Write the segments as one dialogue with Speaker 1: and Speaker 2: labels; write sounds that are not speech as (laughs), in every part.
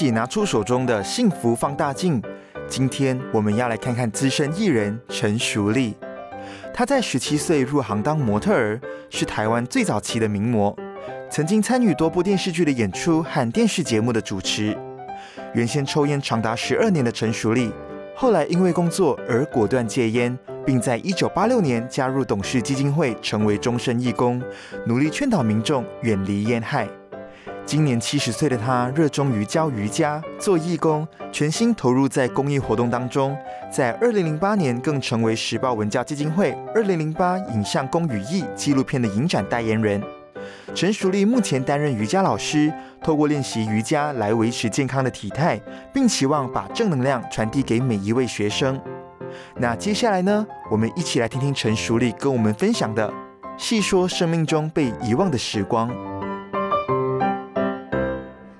Speaker 1: 起拿出手中的幸福放大镜。今天我们要来看看资深艺人陈淑丽。她在十七岁入行当模特儿，是台湾最早期的名模，曾经参与多部电视剧的演出和电视节目的主持。原先抽烟长达十二年的陈淑丽，后来因为工作而果断戒烟，并在一九八六年加入董事基金会，成为终身义工，努力劝导民众远离烟害。今年七十岁的他，热衷于教瑜伽、做义工，全心投入在公益活动当中。在二零零八年，更成为时报文教基金会二零零八影像公与义纪录片的影展代言人。陈淑丽目前担任瑜伽老师，透过练习瑜伽来维持健康的体态，并期望把正能量传递给每一位学生。那接下来呢，我们一起来听听陈淑丽跟我们分享的，细说生命中被遗忘的时光。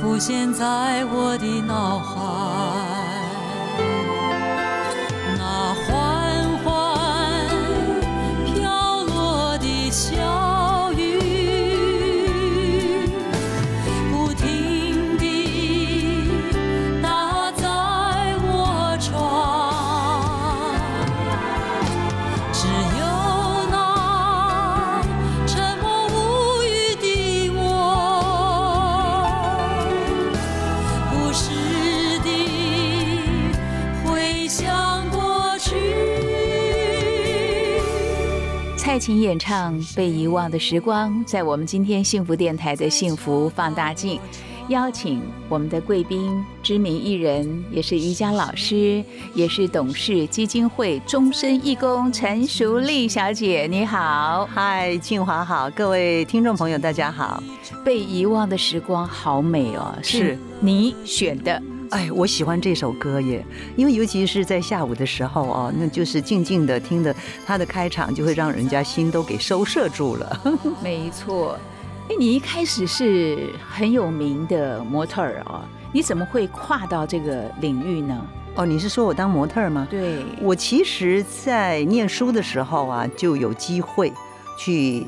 Speaker 2: 浮现在我的脑海。
Speaker 3: 请演唱《被遗忘的时光》在我们今天幸福电台的幸福放大镜，邀请我们的贵宾，知名艺人，也是瑜伽老师，也是董事基金会终身义工陈淑丽小姐，你好，
Speaker 4: 嗨，静华好，各位听众朋友大家好，《
Speaker 3: 被遗忘的时光》好美哦，是你选的。
Speaker 4: 哎，我喜欢这首歌耶，因为尤其是在下午的时候哦，那就是静静的听的它的开场，就会让人家心都给收摄住了。(laughs)
Speaker 3: 没错，哎，你一开始是很有名的模特儿啊，你怎么会跨到这个领域呢？
Speaker 4: 哦，你是说我当模特儿吗？
Speaker 3: 对，
Speaker 4: 我其实在念书的时候啊，就有机会去。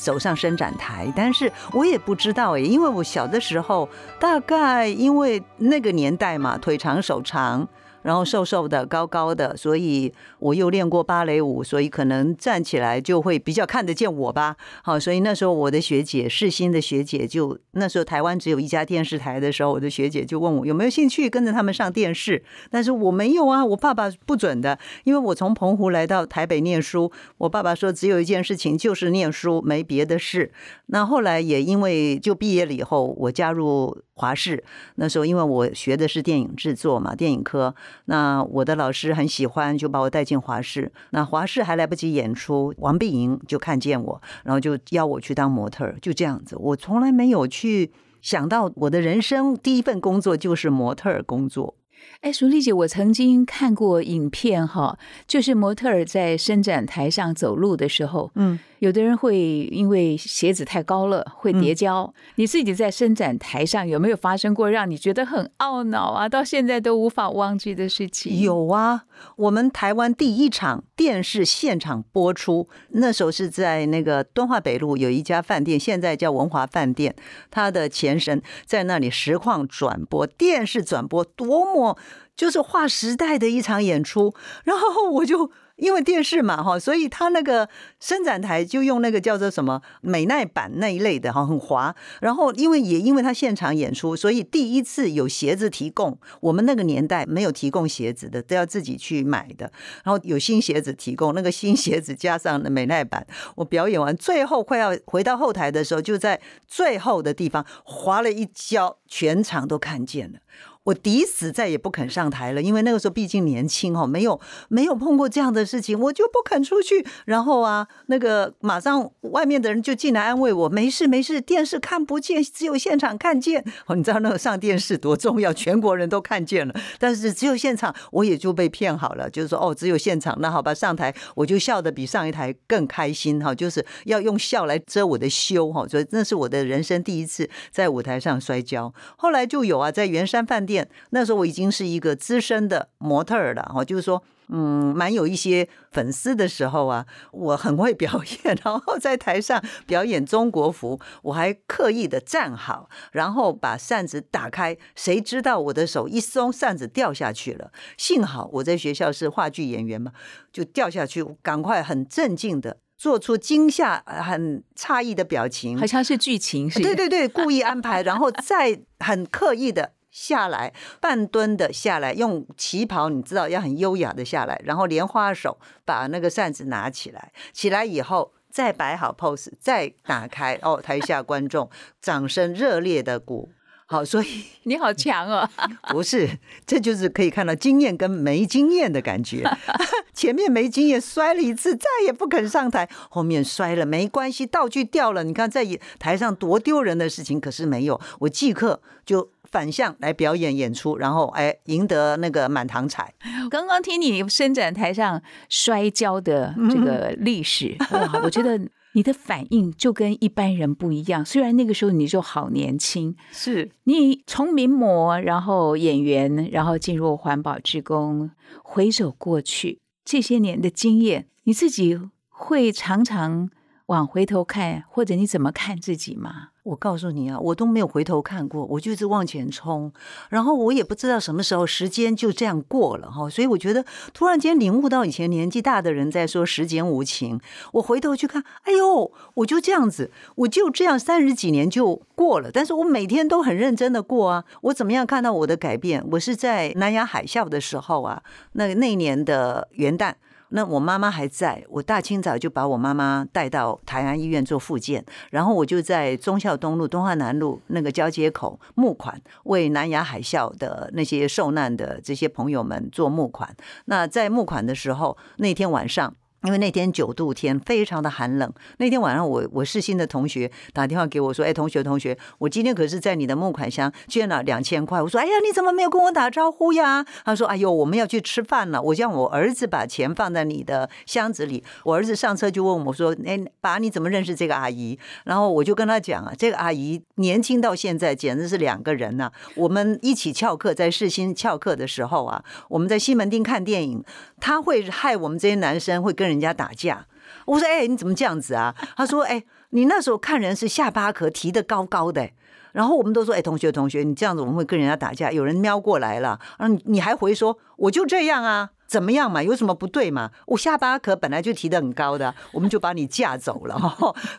Speaker 4: 走上伸展台，但是我也不知道哎，因为我小的时候，大概因为那个年代嘛，腿长手长。然后瘦瘦的、高高的，所以我又练过芭蕾舞，所以可能站起来就会比较看得见我吧。好，所以那时候我的学姐世新的学姐就那时候台湾只有一家电视台的时候，我的学姐就问我有没有兴趣跟着他们上电视，但是我没有啊，我爸爸不准的，因为我从澎湖来到台北念书，我爸爸说只有一件事情就是念书，没别的事。那后来也因为就毕业了以后，我加入。华视那时候，因为我学的是电影制作嘛，电影科。那我的老师很喜欢，就把我带进华视。那华视还来不及演出，王碧莹就看见我，然后就邀我去当模特，就这样子。我从来没有去想到我的人生第一份工作就是模特工作。
Speaker 3: 哎，淑丽姐，我曾经看过影片哈，就是模特儿在伸展台上走路的时候，
Speaker 4: 嗯，
Speaker 3: 有的人会因为鞋子太高了会跌跤。你自己在伸展台上有没有发生过让你觉得很懊恼啊？到现在都无法忘记的事情？
Speaker 4: 有啊，我们台湾第一场电视现场播出，那时候是在那个敦化北路有一家饭店，现在叫文华饭店，它的前身在那里实况转播电视转播，多么。就是划时代的一场演出，然后我就因为电视嘛哈，所以他那个伸展台就用那个叫做什么美耐板那一类的哈，很滑。然后因为也因为他现场演出，所以第一次有鞋子提供。我们那个年代没有提供鞋子的，都要自己去买的。然后有新鞋子提供，那个新鞋子加上美耐板，我表演完最后快要回到后台的时候，就在最后的地方滑了一跤，全场都看见了。我抵死再也不肯上台了，因为那个时候毕竟年轻哈，没有没有碰过这样的事情，我就不肯出去。然后啊，那个马上外面的人就进来安慰我，没事没事，电视看不见，只有现场看见。哦，你知道那个上电视多重要，全国人都看见了，但是只有现场，我也就被骗好了，就是说哦，只有现场，那好吧，上台我就笑得比上一台更开心哈，就是要用笑来遮我的羞哈，所以那是我的人生第一次在舞台上摔跤。后来就有啊，在圆山饭店。店那时候我已经是一个资深的模特儿了哈，就是说，嗯，蛮有一些粉丝的时候啊，我很会表演，(laughs) 然后在台上表演中国服，我还刻意的站好，然后把扇子打开，谁知道我的手一松，扇子掉下去了。幸好我在学校是话剧演员嘛，就掉下去，赶快很镇静的做出惊吓、很诧异的表情，
Speaker 3: 好像是剧情，是
Speaker 4: 对对对，故意安排，然后再很刻意的。下来，半蹲的下来，用旗袍，你知道要很优雅的下来，然后莲花手把那个扇子拿起来，起来以后再摆好 pose，再打开，哦，台下观众掌声热烈的鼓。好，所以 (laughs)
Speaker 3: 你好强哦！(laughs)
Speaker 4: 不是，这就是可以看到经验跟没经验的感觉。(laughs) 前面没经验，摔了一次，再也不肯上台；后面摔了没关系，道具掉了，你看在台上多丢人的事情，可是没有，我即刻就反向来表演演出，然后哎，赢得那个满堂彩。
Speaker 3: 刚刚听你伸展台上摔跤的这个历史，哇，我觉得。你的反应就跟一般人不一样，虽然那个时候你就好年轻，
Speaker 4: 是
Speaker 3: 你从名模，然后演员，然后进入环保职工，回首过去这些年的经验，你自己会常常往回头看，或者你怎么看自己吗？
Speaker 4: 我告诉你啊，我都没有回头看过，我就是往前冲，然后我也不知道什么时候时间就这样过了哈，所以我觉得突然间领悟到以前年纪大的人在说时间无情，我回头去看，哎呦，我就这样子，我就这样三十几年就过了，但是我每天都很认真的过啊，我怎么样看到我的改变？我是在南亚海啸的时候啊，那那年的元旦。那我妈妈还在，我大清早就把我妈妈带到台安医院做复健，然后我就在忠孝东路、东华南路那个交接口募款，为南亚海啸的那些受难的这些朋友们做募款。那在募款的时候，那天晚上。因为那天九度天，非常的寒冷。那天晚上，我我世新的同学打电话给我说：“哎，同学同学，我今天可是在你的募款箱捐了两千块。”我说：“哎呀，你怎么没有跟我打招呼呀？”他说：“哎呦，我们要去吃饭了，我让我儿子把钱放在你的箱子里。”我儿子上车就问我说：“哎，爸，你怎么认识这个阿姨？”然后我就跟他讲啊：“这个阿姨年轻到现在简直是两个人呐！我们一起翘课，在世新翘课的时候啊，我们在西门町看电影，他会害我们这些男生会跟。”人家打架，我说：“哎，你怎么这样子啊？”他说：“哎，你那时候看人是下巴壳提的高高的。”然后我们都说：“哎，同学同学，你这样子我们会跟人家打架。”有人瞄过来了，嗯，你还回说：“我就这样啊。”怎么样嘛？有什么不对嘛？我下巴壳本来就提得很高的，我们就把你架走了。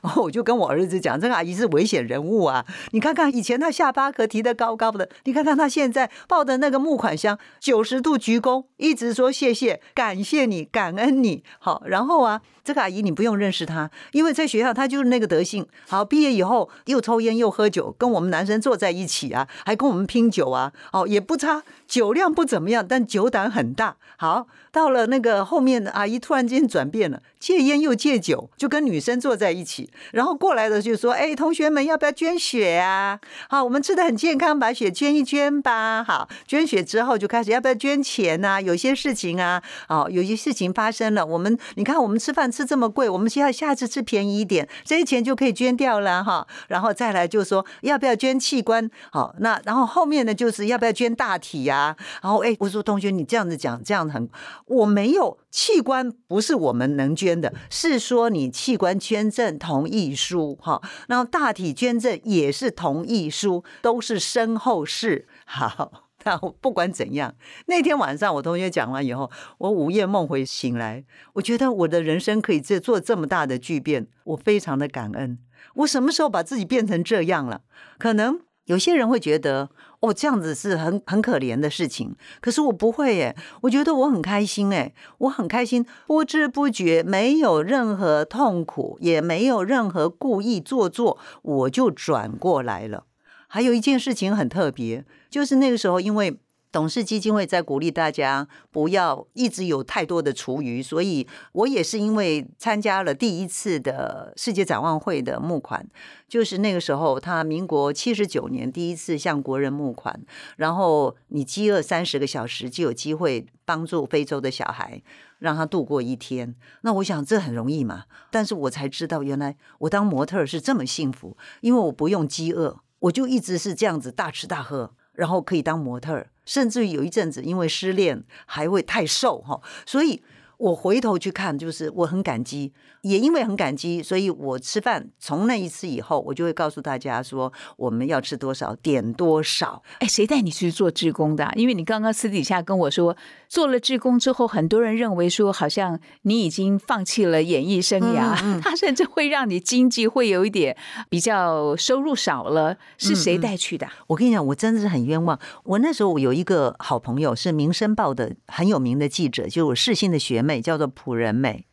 Speaker 4: 然 (laughs) 后我就跟我儿子讲，这个阿姨是危险人物啊！你看看以前她下巴壳提得高高的，你看看她现在抱的那个木款箱，九十度鞠躬，一直说谢谢，感谢你，感恩你。好，然后啊。这个阿姨你不用认识她，因为在学校她就是那个德性。好，毕业以后又抽烟又喝酒，跟我们男生坐在一起啊，还跟我们拼酒啊。哦，也不差，酒量不怎么样，但酒胆很大。好，到了那个后面的阿姨突然间转变了，戒烟又戒酒，就跟女生坐在一起，然后过来的就说：“哎，同学们要不要捐血啊？好，我们吃的很健康，把血捐一捐吧。好，捐血之后就开始要不要捐钱呐？有些事情啊，哦，有些事情发生了，我们你看我们吃饭吃这么贵，我们需要下次吃便宜一点，这些钱就可以捐掉了哈。然后再来就说要不要捐器官？好，那然后后面呢就是要不要捐大体呀？然后哎，我说同学你这样子讲这样很，我没有器官不是我们能捐的，是说你器官捐赠同意书哈，然后大体捐赠也是同意书，都是身后事。(laughs) 好，那不管怎样，那天晚上我同学讲完以后，我午夜梦回醒来，我觉得我的人生可以这做这么大的巨变，我非常的感恩。我什么时候把自己变成这样了？可能有些人会觉得。哦，这样子是很很可怜的事情，可是我不会耶，我觉得我很开心哎，我很开心，不知不觉没有任何痛苦，也没有任何故意做作，我就转过来了。还有一件事情很特别，就是那个时候因为。董事基金会在鼓励大家不要一直有太多的厨余，所以我也是因为参加了第一次的世界展望会的募款，就是那个时候他民国七十九年第一次向国人募款，然后你饥饿三十个小时就有机会帮助非洲的小孩，让他度过一天。那我想这很容易嘛，但是我才知道原来我当模特是这么幸福，因为我不用饥饿，我就一直是这样子大吃大喝，然后可以当模特。甚至于有一阵子，因为失恋还会太瘦哈，所以。我回头去看，就是我很感激，也因为很感激，所以我吃饭从那一次以后，我就会告诉大家说，我们要吃多少，点多少。
Speaker 3: 哎，谁带你去做志工的？因为你刚刚私底下跟我说，做了志工之后，很多人认为说，好像你已经放弃了演艺生涯，(laughs) 他甚至会让你经济会有一点比较收入少了。是谁带去的？
Speaker 4: 我跟你讲，我真的是很冤枉。我那时候我有一个好朋友，是《民生报》的很有名的记者，就是我世新的学妹。美叫做朴仁美，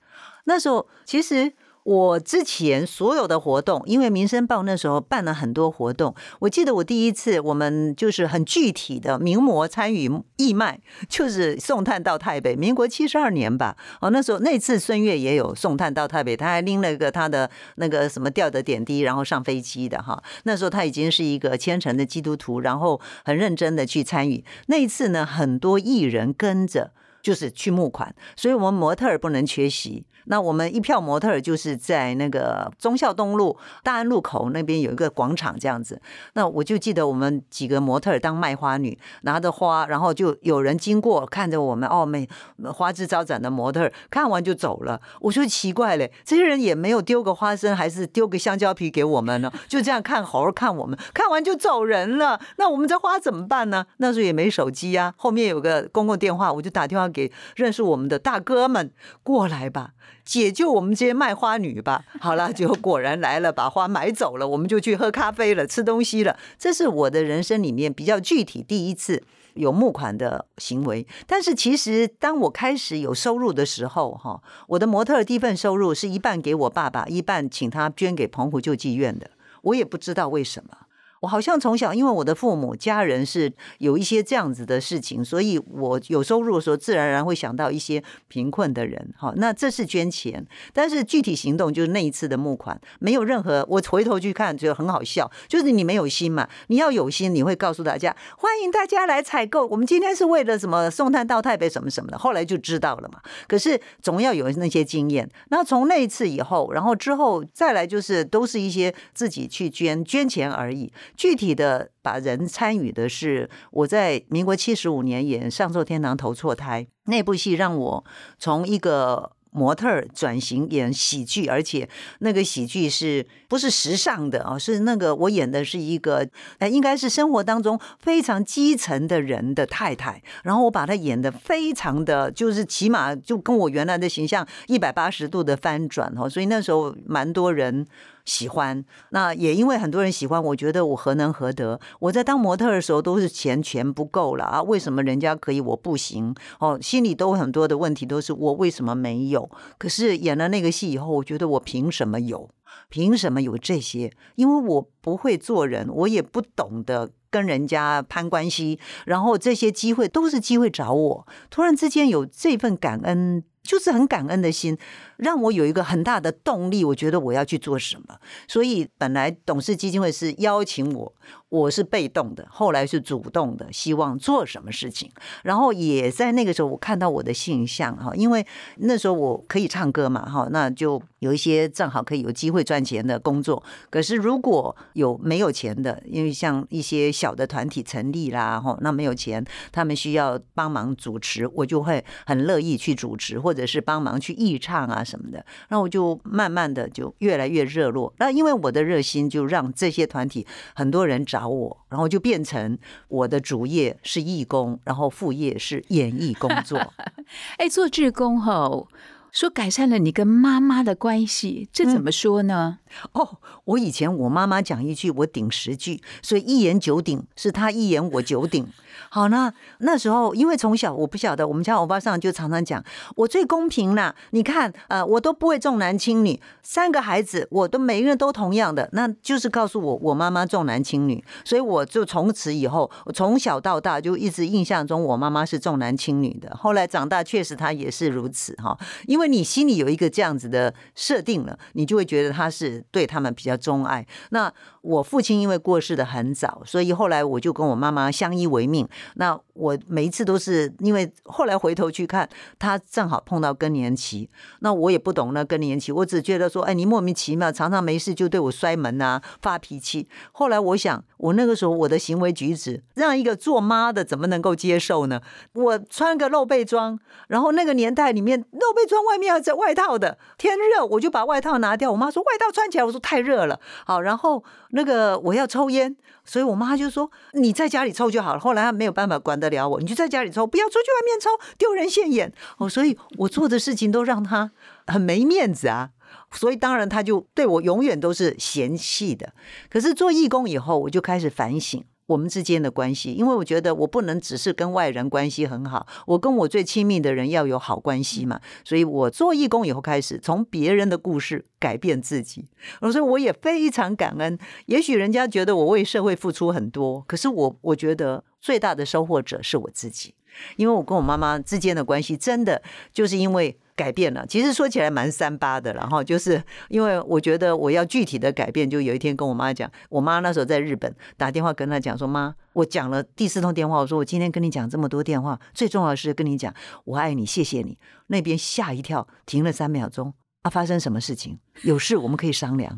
Speaker 4: 那时候其实我之前所有的活动，因为《民生报》那时候办了很多活动，我记得我第一次我们就是很具体的名模参与义卖，就是送炭到台北，民国七十二年吧。哦，那时候那次孙悦也有送炭到台北，他还拎了一个他的那个什么吊的点滴，然后上飞机的哈。那时候他已经是一个虔诚的基督徒，然后很认真的去参与。那一次呢，很多艺人跟着。就是去募款，所以我们模特儿不能缺席。那我们一票模特就是在那个忠孝东路大安路口那边有一个广场这样子。那我就记得我们几个模特当卖花女，拿着花，然后就有人经过看着我们哦，美花枝招展的模特，看完就走了。我说奇怪嘞，这些人也没有丢个花生，还是丢个香蕉皮给我们呢？就这样看猴儿看我们，看完就走人了。那我们这花怎么办呢？那时候也没手机啊，后面有个公共电话，我就打电话给认识我们的大哥们过来吧。解救我们这些卖花女吧！(laughs) 好了，就果然来了，把花买走了，我们就去喝咖啡了，吃东西了。这是我的人生里面比较具体第一次有募款的行为。但是其实当我开始有收入的时候，哈，我的模特第一份收入是一半给我爸爸，一半请他捐给澎湖救济院的。我也不知道为什么。我好像从小，因为我的父母家人是有一些这样子的事情，所以我有收入的时候，自然而然会想到一些贫困的人。好，那这是捐钱，但是具体行动就是那一次的募款，没有任何。我回头去看，觉得很好笑，就是你没有心嘛。你要有心，你会告诉大家，欢迎大家来采购。我们今天是为了什么送炭到台北什么什么的，后来就知道了嘛。可是总要有那些经验。那从那一次以后，然后之后再来，就是都是一些自己去捐捐钱而已。具体的把人参与的是我在民国七十五年演《上寿天堂投错胎》那部戏，让我从一个模特转型演喜剧，而且那个喜剧是不是时尚的啊？是那个我演的是一个，哎，应该是生活当中非常基层的人的太太，然后我把她演的非常的就是起码就跟我原来的形象一百八十度的翻转哦，所以那时候蛮多人。喜欢，那也因为很多人喜欢，我觉得我何能何德？我在当模特的时候都是钱钱不够了啊，为什么人家可以我不行？哦，心里都很多的问题，都是我为什么没有？可是演了那个戏以后，我觉得我凭什么有？凭什么有这些？因为我不会做人，我也不懂得跟人家攀关系，然后这些机会都是机会找我。突然之间有这份感恩，就是很感恩的心，让我有一个很大的动力。我觉得我要去做什么，所以本来董事基金会是邀请我。我是被动的，后来是主动的，希望做什么事情。然后也在那个时候，我看到我的形象哈，因为那时候我可以唱歌嘛哈，那就有一些正好可以有机会赚钱的工作。可是如果有没有钱的，因为像一些小的团体成立啦哈，那没有钱，他们需要帮忙主持，我就会很乐意去主持，或者是帮忙去义唱啊什么的。然后我就慢慢的就越来越热络。那因为我的热心，就让这些团体很多人找。我，然后就变成我的主业是义工，然后副业是演艺工作。(laughs)
Speaker 3: 哎，做志工吼说改善了你跟妈妈的关系，这怎么说呢？
Speaker 4: 哦，我以前我妈妈讲一句，我顶十句，所以一言九鼎，是她一言我九鼎。好，那那时候因为从小我不晓得，我们家欧巴桑就常常讲我最公平啦。你看，呃，我都不会重男轻女，三个孩子我都每一个人都同样的，那就是告诉我我妈妈重男轻女，所以我就从此以后，我从小到大就一直印象中我妈妈是重男轻女的。后来长大确实她也是如此哈，因为你心里有一个这样子的设定了，你就会觉得她是对他们比较钟爱。那我父亲因为过世的很早，所以后来我就跟我妈妈相依为命。那我每一次都是因为后来回头去看，他正好碰到更年期，那我也不懂那更年期，我只觉得说，哎，你莫名其妙，常常没事就对我摔门啊，发脾气。后来我想，我那个时候我的行为举止，让一个做妈的怎么能够接受呢？我穿个露背装，然后那个年代里面露背装外面要在外套的，天热我就把外套拿掉。我妈说外套穿起来，我说太热了。好，然后那个我要抽烟。所以我妈就说：“你在家里抽就好了。”后来她没有办法管得了我，你就在家里抽，不要出去外面抽，丢人现眼。所以我做的事情都让她很没面子啊。所以当然，她就对我永远都是嫌弃的。可是做义工以后，我就开始反省。我们之间的关系，因为我觉得我不能只是跟外人关系很好，我跟我最亲密的人要有好关系嘛。所以我做义工以后，开始从别人的故事改变自己。所以我也非常感恩。也许人家觉得我为社会付出很多，可是我我觉得最大的收获者是我自己，因为我跟我妈妈之间的关系真的就是因为。改变了，其实说起来蛮三八的，然后就是因为我觉得我要具体的改变，就有一天跟我妈讲，我妈那时候在日本打电话跟她讲说，妈，我讲了第四通电话，我说我今天跟你讲这么多电话，最重要的是跟你讲我爱你，谢谢你。那边吓一跳，停了三秒钟，啊，发生什么事情？有事我们可以商量。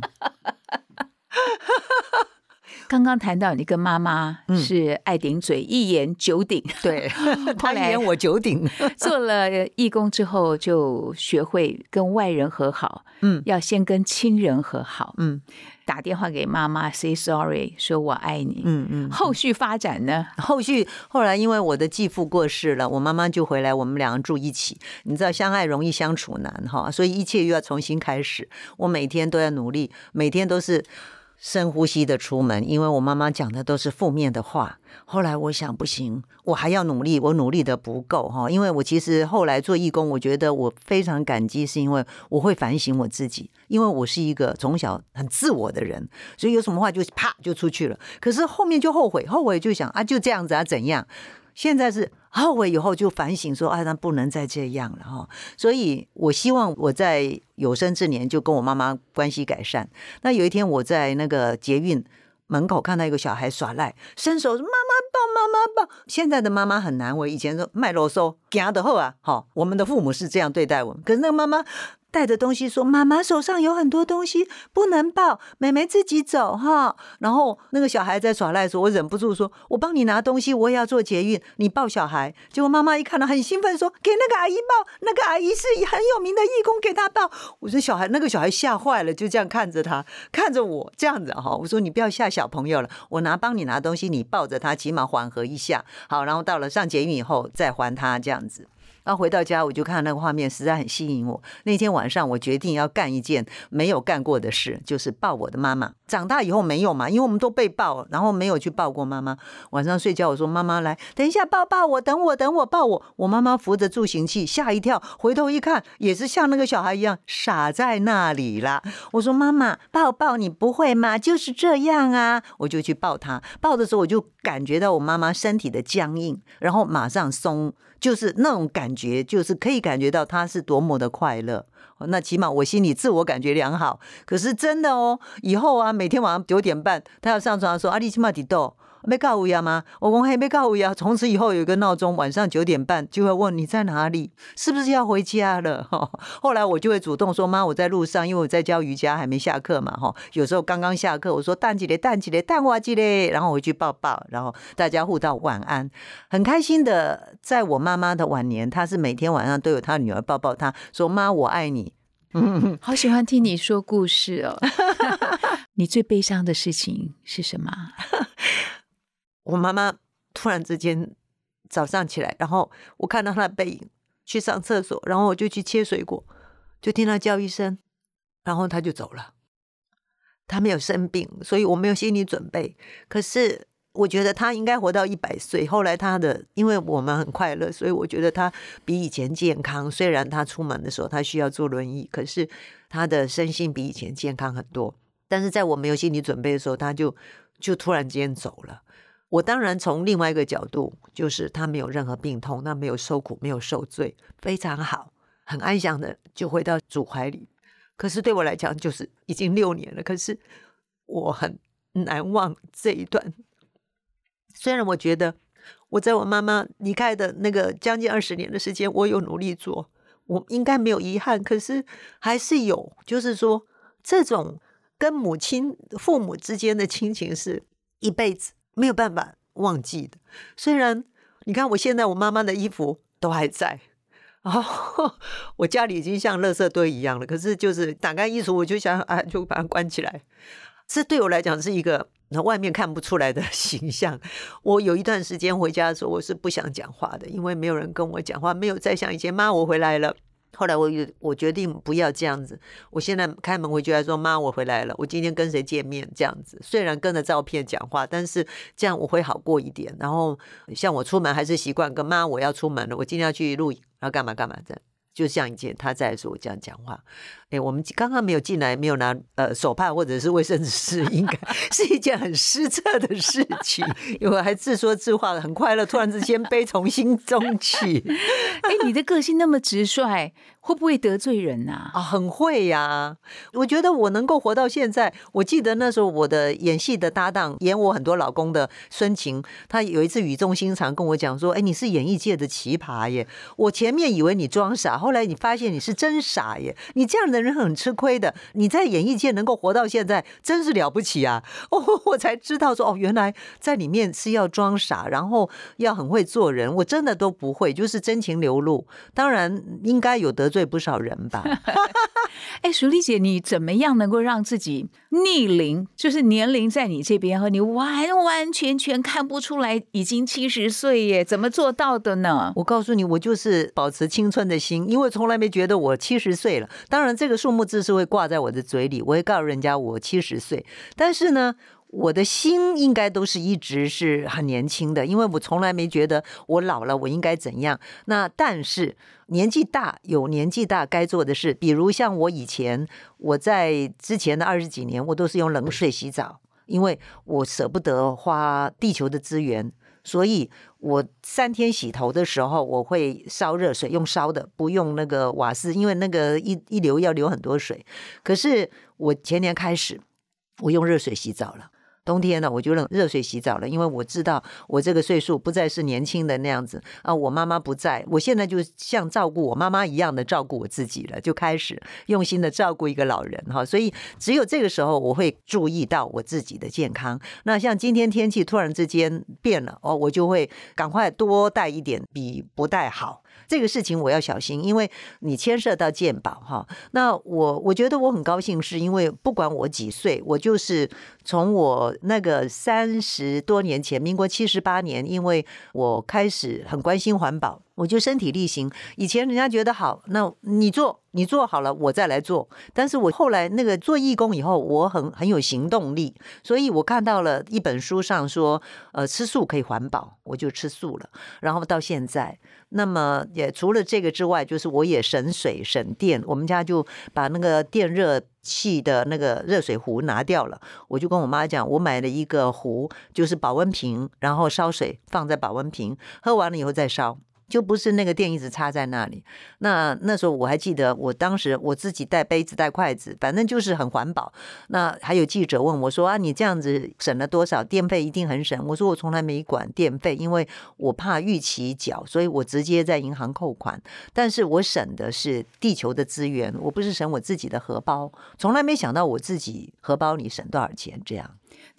Speaker 3: 刚刚谈到你跟妈妈是爱顶嘴，一言九鼎。
Speaker 4: 对，(laughs) 他一言我九鼎。(laughs)
Speaker 3: 做了义工之后，就学会跟外人和好。嗯，要先跟亲人和好。嗯，打电话给妈妈，say sorry，说我爱你。嗯嗯。后续发展呢？
Speaker 4: 后续后来因为我的继父过世了，我妈妈就回来，我们两个住一起。你知道，相爱容易相处难哈，所以一切又要重新开始。我每天都要努力，每天都是。深呼吸的出门，因为我妈妈讲的都是负面的话。后来我想不行，我还要努力，我努力的不够哈。因为我其实后来做义工，我觉得我非常感激，是因为我会反省我自己，因为我是一个从小很自我的人，所以有什么话就啪就出去了。可是后面就后悔，后悔就想啊，就这样子啊，怎样？现在是后悔以后就反省说，哎，那不能再这样了哈。所以我希望我在有生之年就跟我妈妈关系改善。那有一天我在那个捷运门口看到一个小孩耍赖，伸手说妈妈抱妈妈抱。现在的妈妈很难为，以前说卖啰嗦，夹的后啊，好，我们的父母是这样对待我们，可是那个妈妈。带着东西说：“妈妈手上有很多东西，不能抱，妹妹自己走哈。”然后那个小孩在耍赖说：“我忍不住说，我帮你拿东西，我也要做捷运，你抱小孩。”结果妈妈一看到很兴奋，说：“给那个阿姨抱，那个阿姨是很有名的义工，给她抱。”我说：“小孩，那个小孩吓坏了，就这样看着他，看着我这样子哈。”我说：“你不要吓小朋友了，我拿帮你拿东西，你抱着他，起码缓和一下。好，然后到了上捷运以后再还他这样子。”然后回到家，我就看那个画面，实在很吸引我。那天晚上，我决定要干一件没有干过的事，就是抱我的妈妈。长大以后没有嘛，因为我们都被抱，然后没有去抱过妈妈。晚上睡觉，我说妈妈来，等一下抱抱我，等我等我抱我。我妈妈扶着助行器，吓一跳，回头一看，也是像那个小孩一样傻在那里啦。我说妈妈抱抱你不会吗？就是这样啊，我就去抱她。抱的时候，我就感觉到我妈妈身体的僵硬，然后马上松。就是那种感觉，就是可以感觉到他是多么的快乐。那起码我心里自我感觉良好。可是真的哦，以后啊，每天晚上九点半，他要上床说：“阿里起码得逗。”没告乌鸦吗？我公嘿没告乌鸦。从此以后有一个闹钟，晚上九点半就会问你在哪里，是不是要回家了？哈，(laughs) 后来我就会主动说妈，我在路上，因为我在教瑜伽，还没下课嘛。哈，有时候刚刚下课，我说蛋几嘞，蛋几嘞，蛋花几嘞，然后回去抱抱，然后大家互道晚安，很开心的。在我妈妈的晚年，她是每天晚上都有她女儿抱抱她，说妈我爱你。
Speaker 3: 嗯 (laughs) 好喜欢听你说故事哦。(laughs) 你最悲伤的事情是什么？
Speaker 4: 我妈妈突然之间早上起来，然后我看到她的背影去上厕所，然后我就去切水果，就听她叫一声，然后她就走了。她没有生病，所以我没有心理准备。可是我觉得她应该活到一百岁。后来她的，因为我们很快乐，所以我觉得她比以前健康。虽然她出门的时候她需要坐轮椅，可是她的身心比以前健康很多。但是在我没有心理准备的时候，她就就突然间走了。我当然从另外一个角度，就是他没有任何病痛，那没有受苦，没有受罪，非常好，很安详的就回到主怀里。可是对我来讲，就是已经六年了，可是我很难忘这一段。虽然我觉得我在我妈妈离开的那个将近二十年的时间，我有努力做，我应该没有遗憾，可是还是有，就是说这种跟母亲、父母之间的亲情是一辈子。没有办法忘记的。虽然你看，我现在我妈妈的衣服都还在，然后我家里已经像垃圾堆一样了。可是就是打开衣橱，我就想啊，就把它关起来。这对我来讲是一个那外面看不出来的形象。(laughs) 我有一段时间回家的时候，我是不想讲话的，因为没有人跟我讲话，没有再像以前妈，我回来了。后来我我决定不要这样子。我现在开门回去还说：“妈，我回来了。我今天跟谁见面？”这样子，虽然跟着照片讲话，但是这样我会好过一点。然后像我出门还是习惯跟妈，我要出门了，我今天要去录影，要干嘛干嘛这样。就像一件他在说这样讲话。哎，我们刚刚没有进来，没有拿呃手帕或者是卫生纸，应该是一件很失策的事情。因为还自说自话的，很快乐，突然之间悲从心中起。(laughs)
Speaker 3: 哎，你的个性那么直率，会不会得罪人呐？
Speaker 4: 啊，很会呀。我觉得我能够活到现在，我记得那时候我的演戏的搭档，演我很多老公的孙晴，他有一次语重心长跟我讲说：“哎，你是演艺界的奇葩耶！我前面以为你装傻，后来你发现你是真傻耶！你这样的。”人很吃亏的，你在演艺界能够活到现在，真是了不起啊！(laughs) 哦，我才知道说哦，原来在里面是要装傻，然后要很会做人，我真的都不会，就是真情流露。当然应该有得罪不少人吧。(laughs)
Speaker 3: 哎，淑丽姐，你怎么样能够让自己逆龄？就是年龄在你这边，和你完完全全看不出来已经七十岁耶？怎么做到的呢？
Speaker 4: 我告诉你，我就是保持青春的心，因为从来没觉得我七十岁了。当然这个数目字是会挂在我的嘴里，我会告诉人家我七十岁，但是呢，我的心应该都是一直是很年轻的，因为我从来没觉得我老了我应该怎样。那但是年纪大有年纪大该做的事，比如像我以前我在之前的二十几年，我都是用冷水洗澡，因为我舍不得花地球的资源。所以，我三天洗头的时候，我会烧热水，用烧的，不用那个瓦斯，因为那个一一流要流很多水。可是我前年开始，我用热水洗澡了。冬天呢，我就用热水洗澡了，因为我知道我这个岁数不再是年轻的那样子啊。我妈妈不在，我现在就像照顾我妈妈一样的照顾我自己了，就开始用心的照顾一个老人哈。所以只有这个时候，我会注意到我自己的健康。那像今天天气突然之间变了哦，我就会赶快多带一点，比不带好。这个事情我要小心，因为你牵涉到健保哈。那我我觉得我很高兴，是因为不管我几岁，我就是从我那个三十多年前，民国七十八年，因为我开始很关心环保。我就身体力行。以前人家觉得好，那你做，你做好了，我再来做。但是我后来那个做义工以后，我很很有行动力，所以我看到了一本书上说，呃，吃素可以环保，我就吃素了。然后到现在，那么也除了这个之外，就是我也省水省电，我们家就把那个电热气的那个热水壶拿掉了。我就跟我妈讲，我买了一个壶，就是保温瓶，然后烧水放在保温瓶，喝完了以后再烧。就不是那个电一直插在那里。那那时候我还记得，我当时我自己带杯子带筷子，反正就是很环保。那还有记者问我说：“啊，你这样子省了多少电费？一定很省。”我说：“我从来没管电费，因为我怕逾期缴，所以我直接在银行扣款。但是我省的是地球的资源，我不是省我自己的荷包。从来没想到我自己荷包里省多少钱这样。”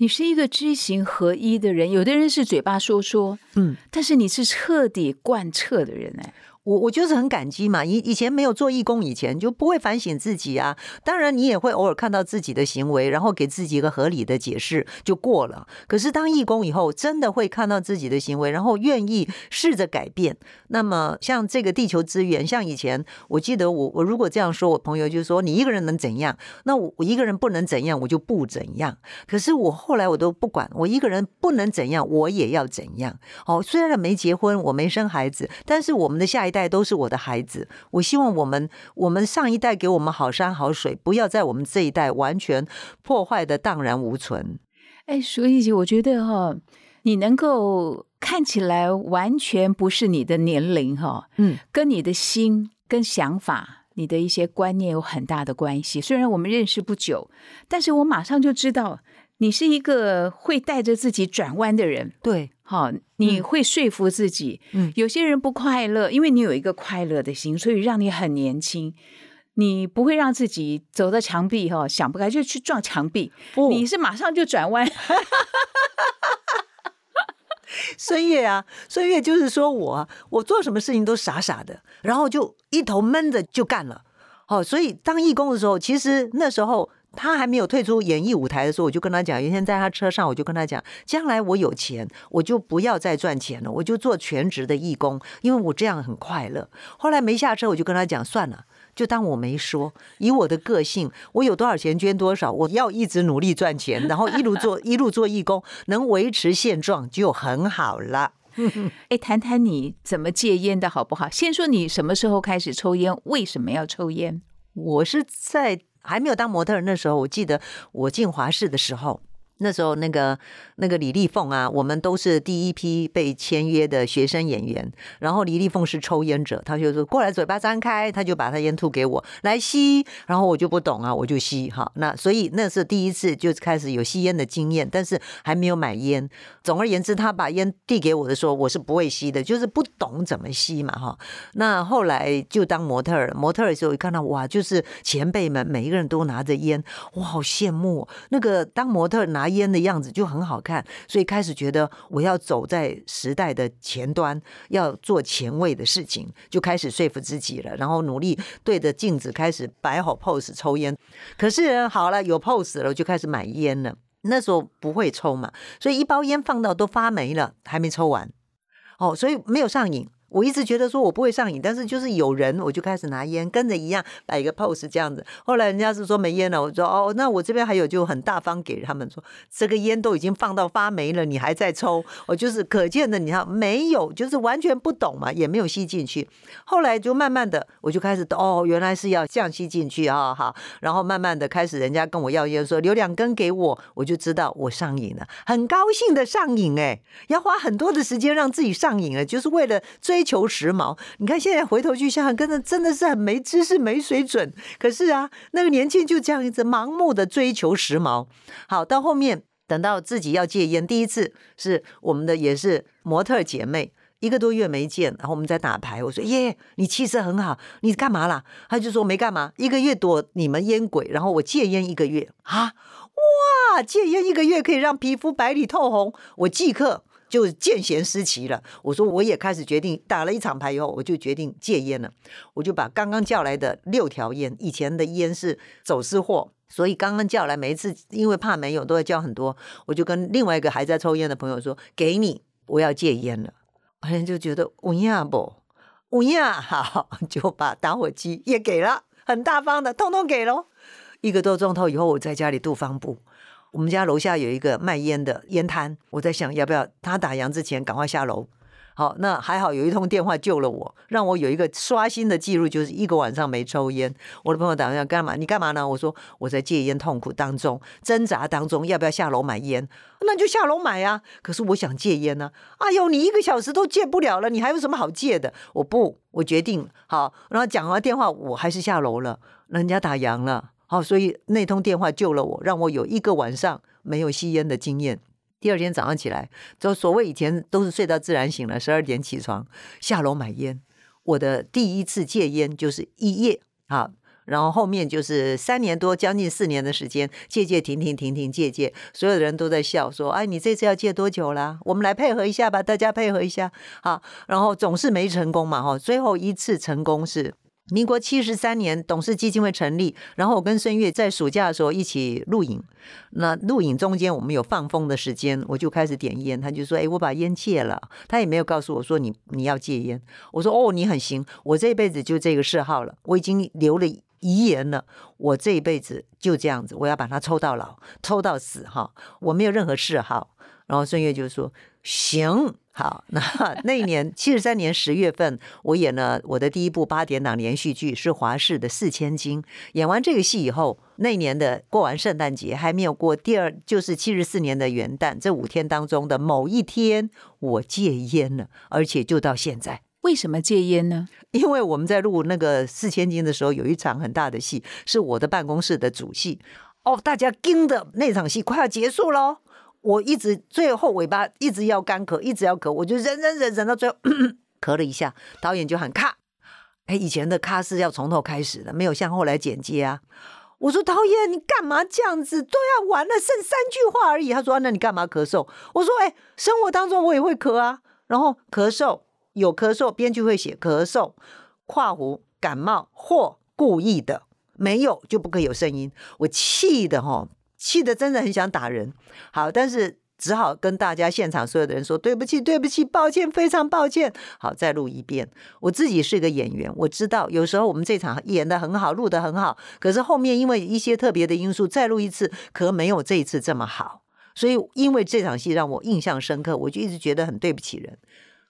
Speaker 3: 你是一个知行合一的人，有的人是嘴巴说说，嗯，但是你是彻底贯彻的人哎。
Speaker 4: 我我就是很感激嘛，以以前没有做义工以前就不会反省自己啊。当然你也会偶尔看到自己的行为，然后给自己一个合理的解释就过了。可是当义工以后，真的会看到自己的行为，然后愿意试着改变。那么像这个地球资源，像以前我记得我我如果这样说，我朋友就说你一个人能怎样？那我我一个人不能怎样，我就不怎样。可是我后来我都不管，我一个人不能怎样，我也要怎样。哦，虽然没结婚，我没生孩子，但是我们的下一代都是我的孩子，我希望我们我们上一代给我们好山好水，不要在我们这一代完全破坏的荡然无存。
Speaker 3: 哎，所以我觉得哈，你能够看起来完全不是你的年龄哈，嗯，跟你的心、跟想法、你的一些观念有很大的关系。虽然我们认识不久，但是我马上就知道你是一个会带着自己转弯的人。
Speaker 4: 对。
Speaker 3: 好，你会说服自己。嗯，有些人不快乐，因为你有一个快乐的心，所以让你很年轻。你不会让自己走到墙壁哈，想不开就去撞墙壁。不，你是马上就转弯。
Speaker 4: 孙悦啊，孙悦就是说我，我做什么事情都傻傻的，然后就一头闷着就干了。哦，所以当义工的时候，其实那时候。他还没有退出演艺舞台的时候，我就跟他讲，有一天在他车上，我就跟他讲，将来我有钱，我就不要再赚钱了，我就做全职的义工，因为我这样很快乐。后来没下车，我就跟他讲，算了，就当我没说。以我的个性，我有多少钱捐多少，我要一直努力赚钱，然后一路做 (laughs) 一路做义工，能维持现状就很好了。(laughs)
Speaker 3: 哎，谈谈你怎么戒烟的好不好？先说你什么时候开始抽烟，为什么要抽烟？
Speaker 4: 我是在。还没有当模特那时候，我记得我进华视的时候。那时候，那个那个李丽凤啊，我们都是第一批被签约的学生演员。然后李丽凤是抽烟者，他就说过来，嘴巴张开，他就把他烟吐给我来吸。然后我就不懂啊，我就吸哈。那所以那是第一次就开始有吸烟的经验，但是还没有买烟。总而言之，他把烟递给我的时候，我是不会吸的，就是不懂怎么吸嘛哈。那后来就当模特儿，模特的时候一看到哇，就是前辈们每一个人都拿着烟，哇，好羡慕那个当模特拿。烟的样子就很好看，所以开始觉得我要走在时代的前端，要做前卫的事情，就开始说服自己了，然后努力对着镜子开始摆好 pose 抽烟。可是好了，有 pose 了，就开始买烟了。那时候不会抽嘛，所以一包烟放到都发霉了，还没抽完。哦，所以没有上瘾。我一直觉得说我不会上瘾，但是就是有人，我就开始拿烟，跟着一样摆一个 pose 这样子。后来人家是说没烟了，我说哦，那我这边还有，就很大方给他们说，这个烟都已经放到发霉了，你还在抽，我就是可见的，你看没有，就是完全不懂嘛，也没有吸进去。后来就慢慢的，我就开始哦，原来是要这样吸进去啊，好，然后慢慢的开始人家跟我要烟，说留两根给我，我就知道我上瘾了，很高兴的上瘾哎，要花很多的时间让自己上瘾了，就是为了追。追求时髦，你看现在回头去想想，跟着真的是很没知识、没水准。可是啊，那个年轻就这样子盲目的追求时髦。好，到后面等到自己要戒烟，第一次是我们的也是模特姐妹，一个多月没见，然后我们在打牌。我说：“耶，你气色很好，你干嘛啦？”他就说：“没干嘛，一个月躲你们烟鬼，然后我戒烟一个月啊，哇，戒烟一个月可以让皮肤白里透红，我即刻。”就见贤思齐了。我说我也开始决定，打了一场牌以后，我就决定戒烟了。我就把刚刚叫来的六条烟，以前的烟是走私货，所以刚刚叫来，每一次因为怕没有，都会叫很多。我就跟另外一个还在抽烟的朋友说：“给你，我要戒烟了。”好像就觉得我呀不，五呀，好，(laughs) 就把打火机也给了，很大方的，通通给喽。一个多钟头以后，我在家里度方布。我们家楼下有一个卖烟的烟摊，我在想要不要他打烊之前赶快下楼。好，那还好有一通电话救了我，让我有一个刷新的记录，就是一个晚上没抽烟。我的朋友打电话干嘛？你干嘛呢？我说我在戒烟痛苦当中挣扎当中，要不要下楼买烟？那就下楼买呀。可是我想戒烟呢。哎呦，你一个小时都戒不了了，你还有什么好戒的？我不，我决定好。然后讲完电话，我还是下楼了。人家打烊了，好，所以那通电话救了我，让我有一个晚上没有吸烟的经验。第二天早上起来，就所谓以前都是睡到自然醒了，十二点起床下楼买烟。我的第一次戒烟就是一夜啊，然后后面就是三年多，将近四年的时间，戒戒停停停停戒戒，所有的人都在笑说：“哎，你这次要戒多久啦？我们来配合一下吧，大家配合一下。”好，然后总是没成功嘛，哈，最后一次成功是。民国七十三年，董事基金会成立，然后我跟孙悦在暑假的时候一起录影。那录影中间我们有放风的时间，我就开始点烟。他就说：“哎，我把烟戒了。”他也没有告诉我说你你要戒烟。我说：“哦，你很行，我这一辈子就这个嗜好了，我已经留了遗言了，我这一辈子就这样子，我要把它抽到老，抽到死哈，我没有任何嗜好。”然后孙悦就说：“行。”好，那那一年七十三年十月份，我演了我的第一部八点档连续剧，是华视的《四千金》。演完这个戏以后，那年的过完圣诞节，还没有过第二，就是七十四年的元旦，这五天当中的某一天，我戒烟了，而且就到现在。
Speaker 3: 为什么戒烟呢？(laughs)
Speaker 4: 因为我们在录那个《四千金》的时候，有一场很大的戏，是我的办公室的主戏。哦，大家盯的那场戏快要结束喽。我一直最后尾巴一直要干咳，一直要咳，我就忍忍忍忍到最后咳了一下，导演就喊咔，哎，以前的咔是要从头开始的，没有像后来剪接啊。我说导演你干嘛这样子？都要完了，剩三句话而已。他说那你干嘛咳嗽？我说哎，生活当中我也会咳啊，然后咳嗽有咳嗽，编剧会写咳嗽、跨弧、感冒或故意的，没有就不可以有声音。我气的哈。气的真的很想打人，好，但是只好跟大家现场所有的人说对不起，对不起，抱歉，非常抱歉。好，再录一遍。我自己是一个演员，我知道有时候我们这场演的很好，录的很好，可是后面因为一些特别的因素，再录一次可没有这一次这么好。所以因为这场戏让我印象深刻，我就一直觉得很对不起人。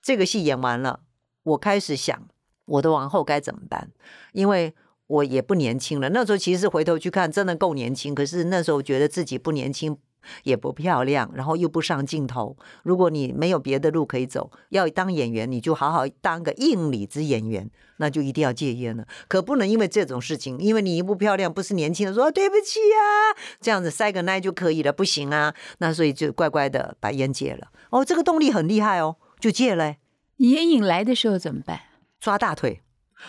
Speaker 4: 这个戏演完了，我开始想我的往后该怎么办，因为。我也不年轻了，那时候其实回头去看，真的够年轻。可是那时候觉得自己不年轻，也不漂亮，然后又不上镜头。如果你没有别的路可以走，要当演员，你就好好当个硬里子演员，那就一定要戒烟了。可不能因为这种事情，因为你一不漂亮，不是年轻的，说对不起啊，这样子塞个奶就可以了，不行啊。那所以就乖乖的把烟戒了。哦，这个动力很厉害哦，就戒了。
Speaker 3: 烟瘾来的时候怎么办？
Speaker 4: 抓大腿。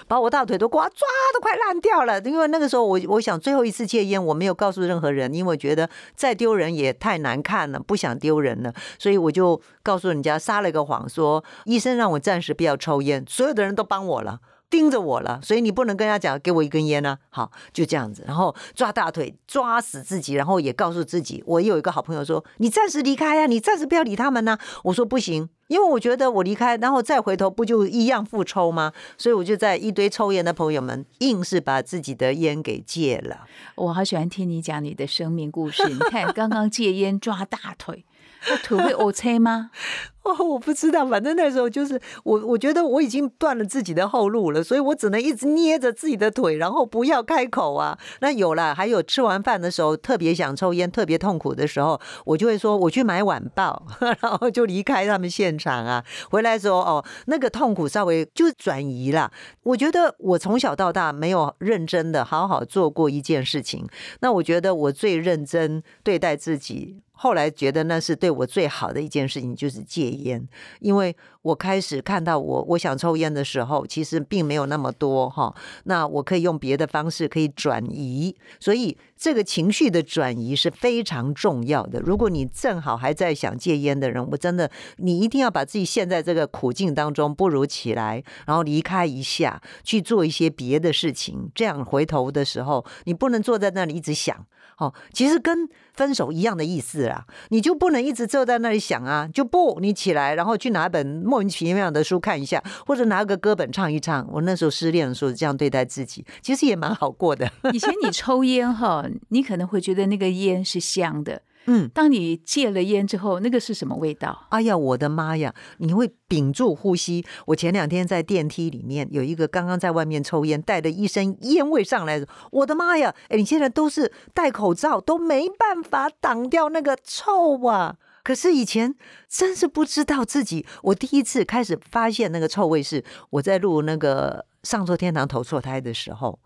Speaker 4: 把我大腿都刮抓都快烂掉了，因为那个时候我我想最后一次戒烟，我没有告诉任何人，因为我觉得再丢人也太难看了，不想丢人了，所以我就告诉人家撒了个谎，说医生让我暂时不要抽烟，所有的人都帮我了。盯着我了，所以你不能跟他讲给我一根烟呢。好，就这样子，然后抓大腿，抓死自己，然后也告诉自己，我有一个好朋友说，你暂时离开呀，你暂时不要理他们呢。我说不行，因为我觉得我离开，然后再回头不就一样复抽吗？所以我就在一堆抽烟的朋友们，硬是把自己的烟给戒了。
Speaker 3: 我好喜欢听你讲你的生命故事。你看，刚刚戒烟抓大腿。那腿会 OK 吗？(laughs) (laughs)
Speaker 4: 哦，我不知道，反正那时候就是我，我觉得我已经断了自己的后路了，所以我只能一直捏着自己的腿，然后不要开口啊。那有了，还有吃完饭的时候特别想抽烟、特别痛苦的时候，我就会说我去买晚报，(laughs) 然后就离开他们现场啊。回来时候哦，那个痛苦稍微就转移了。我觉得我从小到大没有认真的好好做过一件事情，那我觉得我最认真对待自己。后来觉得那是对我最好的一件事情，就是戒烟，因为我开始看到我我想抽烟的时候，其实并没有那么多哈，那我可以用别的方式可以转移，所以这个情绪的转移是非常重要的。如果你正好还在想戒烟的人，我真的你一定要把自己陷在这个苦境当中，不如起来，然后离开一下，去做一些别的事情，这样回头的时候，你不能坐在那里一直想。哦，其实跟分手一样的意思啊，你就不能一直坐在那里想啊，就不你起来，然后去拿本莫名其妙的书看一下，或者拿个歌本唱一唱。我那时候失恋的时候这样对待自己，其实也蛮好过的。
Speaker 3: 以前你抽烟哈，(laughs) 你可能会觉得那个烟是香的。
Speaker 4: 嗯，
Speaker 3: 当你戒了烟之后，那个是什么味道？
Speaker 4: 哎呀，我的妈呀！你会屏住呼吸。我前两天在电梯里面有一个刚刚在外面抽烟，带着一身烟味上来，我的妈呀！哎，你现在都是戴口罩，都没办法挡掉那个臭啊。可是以前真是不知道自己，我第一次开始发现那个臭味是我在录那个上错天堂投错胎的时候。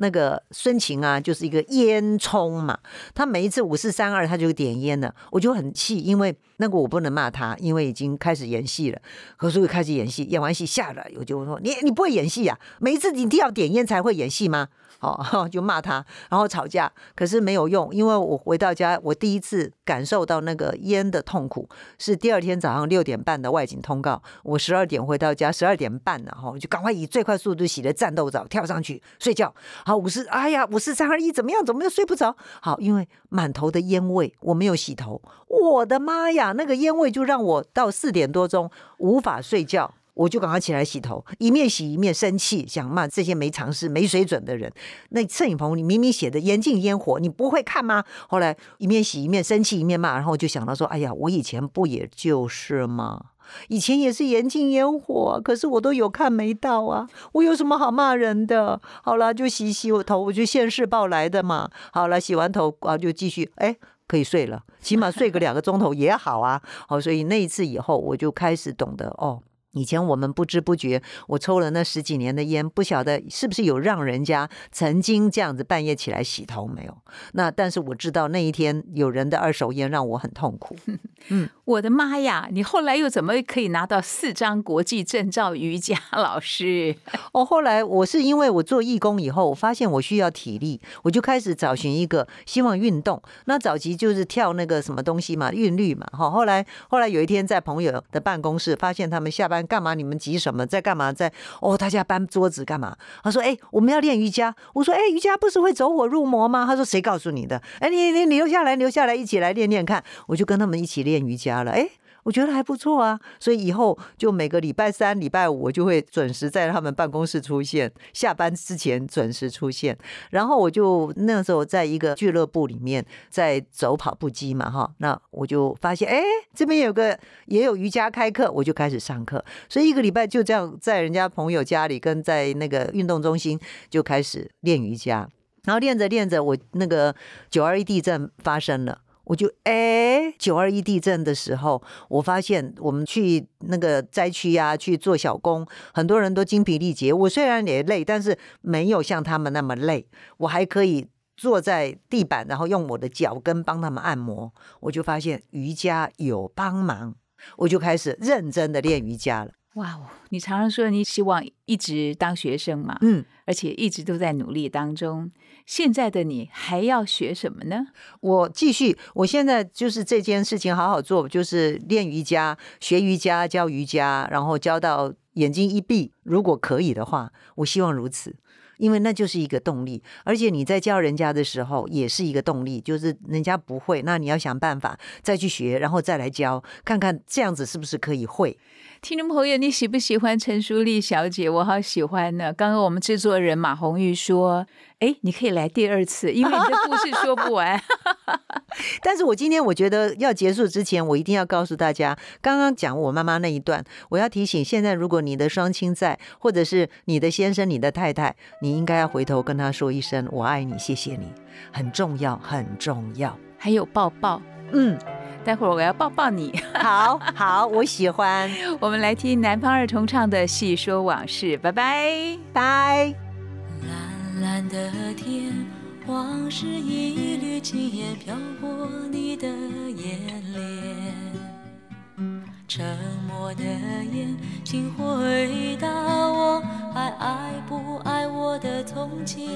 Speaker 4: 那个孙晴啊，就是一个烟囱嘛，他每一次五四三二他就点烟了，我就很气，因为那个我不能骂他，因为已经开始演戏了，可是我开始演戏，演完戏下来我就说你你不会演戏啊，每一次你一定要点烟才会演戏吗？哦，(laughs) 就骂他，然后吵架，可是没有用，因为我回到家，我第一次感受到那个烟的痛苦，是第二天早上六点半的外景通告，我十二点回到家，十二点半了哈，就赶快以最快速度洗了战斗澡，跳上去睡觉。好，五十，哎呀，五四三二一，怎么样？怎么又睡不着？好，因为满头的烟味，我没有洗头，我的妈呀，那个烟味就让我到四点多钟无法睡觉。我就赶快起来洗头，一面洗一面生气，想骂这些没常识、没水准的人。那摄影棚里明明写的严禁烟火，你不会看吗？后来一面洗一面生气，一面骂，然后就想到说：哎呀，我以前不也就是吗？以前也是严禁烟火，可是我都有看没到啊，我有什么好骂人的？好了，就洗洗我头，我就现世报来的嘛。好了，洗完头啊，就继续，哎，可以睡了，起码睡个两个钟头也好啊。好，所以那一次以后，我就开始懂得哦。以前我们不知不觉，我抽了那十几年的烟，不晓得是不是有让人家曾经这样子半夜起来洗头没有？那但是我知道那一天有人的二手烟让我很痛苦。(laughs)
Speaker 3: 嗯，我的妈呀！你后来又怎么可以拿到四张国际证照瑜伽 (laughs) 老师？(laughs)
Speaker 4: 哦，后来我是因为我做义工以后，我发现我需要体力，我就开始找寻一个希望运动。那早期就是跳那个什么东西嘛，韵律嘛。哈，后来后来有一天在朋友的办公室，发现他们下班。干嘛？你们急什么？在干嘛？在哦，大家搬桌子干嘛？他说：“哎，我们要练瑜伽。”我说：“哎，瑜伽不是会走火入魔吗？”他说：“谁告诉你的？”哎，你你你留下来，留下来，一起来练练看。我就跟他们一起练瑜伽了。哎。我觉得还不错啊，所以以后就每个礼拜三、礼拜五，我就会准时在他们办公室出现，下班之前准时出现。然后我就那时候在一个俱乐部里面在走跑步机嘛，哈，那我就发现，哎，这边有个也有瑜伽开课，我就开始上课。所以一个礼拜就这样在人家朋友家里跟在那个运动中心就开始练瑜伽，然后练着练着，我那个九二一地震发生了。我就哎，九二一地震的时候，我发现我们去那个灾区呀，去做小工，很多人都精疲力竭。我虽然也累，但是没有像他们那么累。我还可以坐在地板，然后用我的脚跟帮他们按摩。我就发现瑜伽有帮忙，我就开始认真的练瑜伽了。
Speaker 3: 哇哦！你常常说你希望一直当学生嘛，
Speaker 4: 嗯，
Speaker 3: 而且一直都在努力当中。现在的你还要学什么呢？
Speaker 4: 我继续，我现在就是这件事情好好做，就是练瑜伽、学瑜伽、教瑜伽，然后教到眼睛一闭，如果可以的话，我希望如此。因为那就是一个动力，而且你在教人家的时候也是一个动力，就是人家不会，那你要想办法再去学，然后再来教，看看这样子是不是可以会。
Speaker 3: 听众朋友，你喜不喜欢陈淑丽小姐？我好喜欢呢。刚刚我们制作人马红玉说：“哎，你可以来第二次，因为你的故事说不完。(laughs) ”
Speaker 4: 但是我今天我觉得要结束之前，我一定要告诉大家，刚刚讲我妈妈那一段，我要提醒：现在如果你的双亲在，或者是你的先生、你的太太，你应该要回头跟他说一声“我爱你，谢谢你”，很重要，很重要。
Speaker 3: 还有抱抱，
Speaker 4: 嗯。
Speaker 3: 待会儿我要抱抱你，
Speaker 4: 好好，我喜欢。(laughs)
Speaker 3: 我们来听南方儿童唱的《戏说往事》，拜拜
Speaker 4: 拜。
Speaker 2: 蓝的天，往事一缕轻烟飘过你的眼帘。沉默的眼，请回答我，还爱不爱我的从前？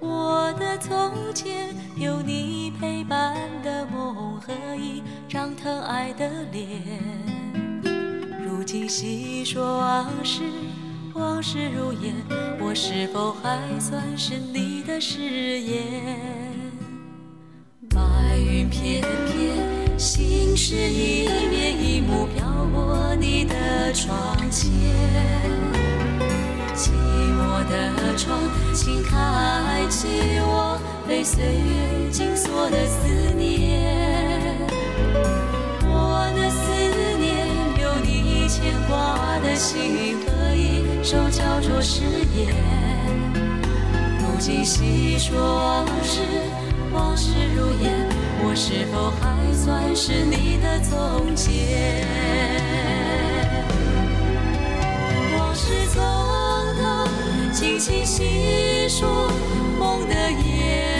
Speaker 2: 我的从前有你陪伴的梦和一张疼爱的脸。如今细说往事，往事如烟，我是否还算是你的誓言？白云。片片，心事一面一幕飘过你的窗前。寂寞的窗，请开启我被岁月紧锁的思念。我的思念，有你牵挂的心，手交着誓言。如今细说往事，往事如烟，我是否还算是你的从前？往事从头，轻轻细说梦的演